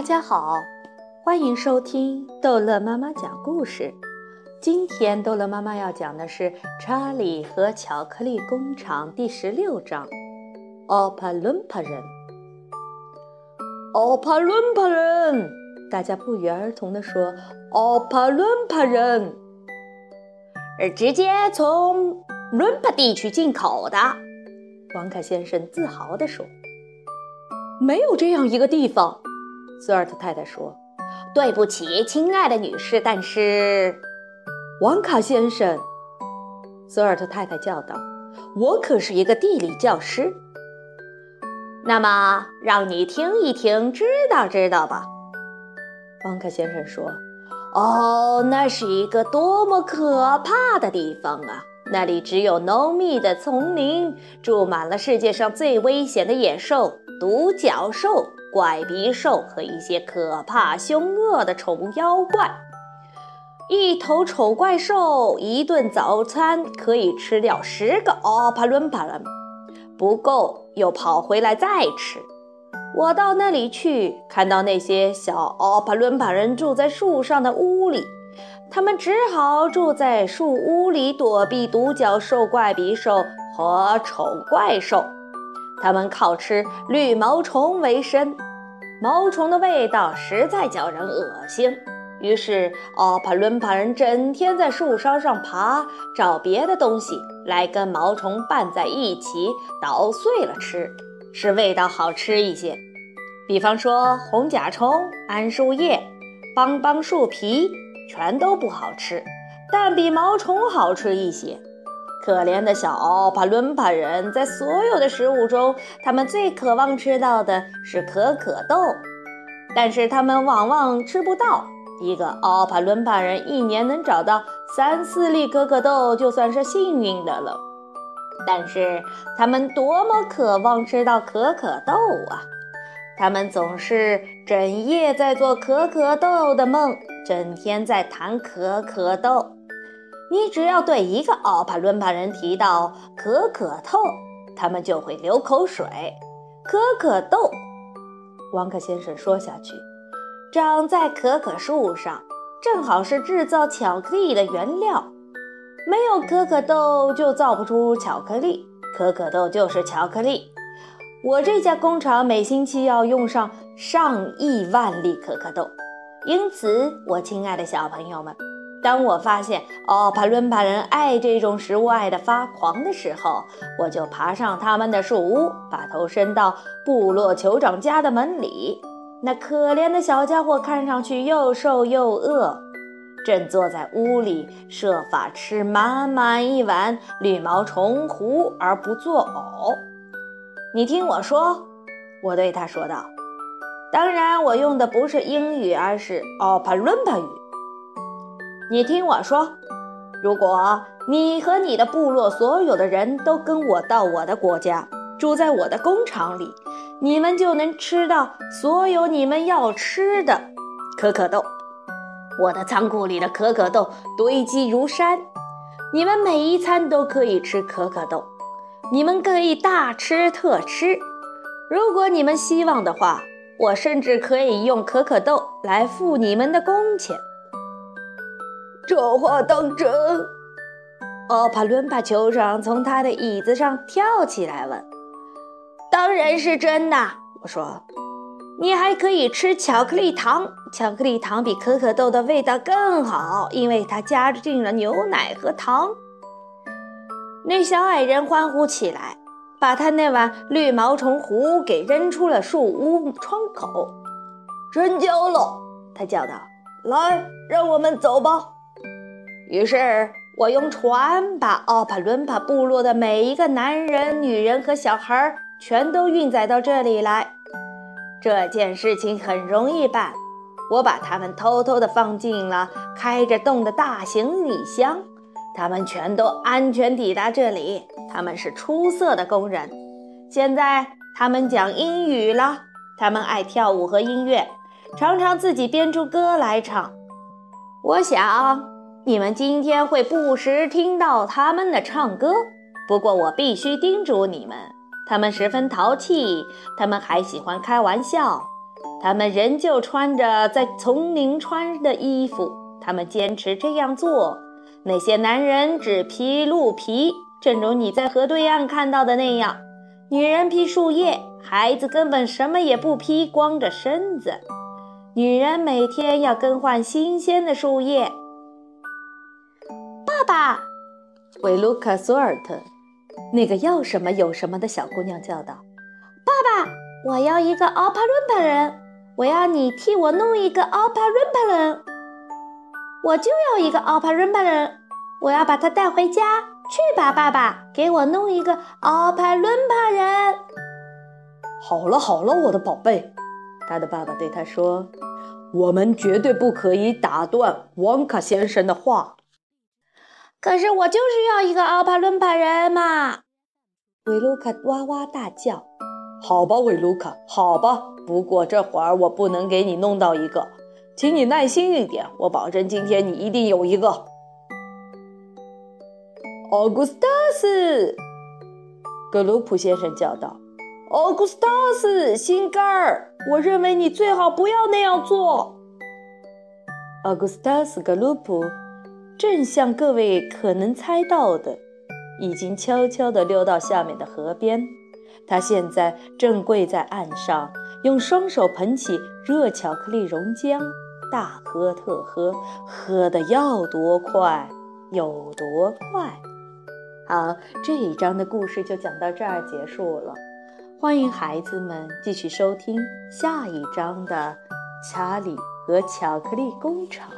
大家好，欢迎收听逗乐妈妈讲故事。今天逗乐妈妈要讲的是《查理和巧克力工厂》第十六章：奥帕伦帕人。奥帕伦帕人，大家不约而同地说：“奥帕伦帕人。”而直接从伦帕地区进口的，王凯先生自豪地说：“没有这样一个地方。”索尔特太太说：“对不起，亲爱的女士，但是，王卡先生。”索尔特太太叫道：“我可是一个地理教师。”那么，让你听一听，知道知道吧。”王卡先生说：“哦，那是一个多么可怕的地方啊！那里只有浓密的丛林，住满了世界上最危险的野兽——独角兽。”怪鼻兽和一些可怕凶恶的丑妖怪。一头丑怪兽一顿早餐可以吃掉十个奥帕伦帕人，不够又跑回来再吃。我到那里去，看到那些小奥帕伦帕人住在树上的屋里，他们只好住在树屋里躲避独角兽、怪鼻兽和丑怪兽。他们靠吃绿毛虫为生，毛虫的味道实在叫人恶心。于是，奥帕伦帕人整天在树梢上爬，找别的东西来跟毛虫拌在一起，捣碎了吃，使味道好吃一些。比方说，红甲虫、桉树叶、邦邦树皮，全都不好吃，但比毛虫好吃一些。可怜的小奥帕伦帕人，在所有的食物中，他们最渴望吃到的是可可豆，但是他们往往吃不到。一个奥帕伦帕人一年能找到三四粒可可豆，就算是幸运的了。但是他们多么渴望吃到可可豆啊！他们总是整夜在做可可豆的梦，整天在谈可可豆。你只要对一个奥帕伦巴人提到可可豆，他们就会流口水。可可豆，王克先生说下去，长在可可树上，正好是制造巧克力的原料。没有可可豆就造不出巧克力，可可豆就是巧克力。我这家工厂每星期要用上上亿万粒可可豆，因此，我亲爱的小朋友们。当我发现奥帕伦帕人爱这种食物爱得发狂的时候，我就爬上他们的树屋，把头伸到部落酋长家的门里。那可怜的小家伙看上去又瘦又饿，正坐在屋里设法吃满满一碗绿毛虫糊而不作呕。你听我说，我对他说道。当然，我用的不是英语，而是奥帕伦帕语。你听我说，如果你和你的部落所有的人都跟我到我的国家，住在我的工厂里，你们就能吃到所有你们要吃的可可豆。我的仓库里的可可豆堆积如山，你们每一餐都可以吃可可豆，你们可以大吃特吃。如果你们希望的话，我甚至可以用可可豆来付你们的工钱。这话当真？奥帕伦帕酋长从他的椅子上跳起来问：“当然是真的。”我说：“你还可以吃巧克力糖，巧克力糖比可可豆的味道更好，因为它加进了牛奶和糖。”那小矮人欢呼起来，把他那碗绿毛虫糊给扔出了树屋窗口。真焦了，他叫道：“来，让我们走吧。”于是我用船把奥帕伦帕部落的每一个男人、女人和小孩全都运载到这里来。这件事情很容易办，我把他们偷偷地放进了开着洞的大行李箱。他们全都安全抵达这里。他们是出色的工人。现在他们讲英语了。他们爱跳舞和音乐，常常自己编出歌来唱。我想。你们今天会不时听到他们的唱歌，不过我必须叮嘱你们，他们十分淘气，他们还喜欢开玩笑。他们仍旧穿着在丛林穿的衣服。他们坚持这样做。那些男人只披鹿皮，正如你在河对岸看到的那样；女人披树叶，孩子根本什么也不披，光着身子。女人每天要更换新鲜的树叶。爸，维卢卡索尔特，那个要什么有什么的小姑娘叫道：“爸爸，我要一个奥帕伦帕人，我要你替我弄一个奥帕伦帕人。”我就要一个奥帕伦帕人，我要把他带回家。去吧，爸爸，给我弄一个奥帕伦帕人。好了好了，我的宝贝，他的爸爸对他说：“我们绝对不可以打断王卡先生的话。”可是我就是要一个奥帕伦巴人嘛！维卢卡哇哇大叫。好吧，维卢卡，好吧，不过这会儿我不能给你弄到一个。请你耐心一点，我保证今天你一定有一个。奥古斯塔斯，格鲁普先生叫道：“奥古斯塔斯，心肝儿，我认为你最好不要那样做。”奥古斯塔斯·格鲁普正像各位可能猜到的，已经悄悄地溜到下面的河边。他现在正跪在岸上，用双手捧起热巧克力溶浆。大喝特喝，喝的要多快有多快。好，这一章的故事就讲到这儿结束了。欢迎孩子们继续收听下一章的《查理和巧克力工厂》。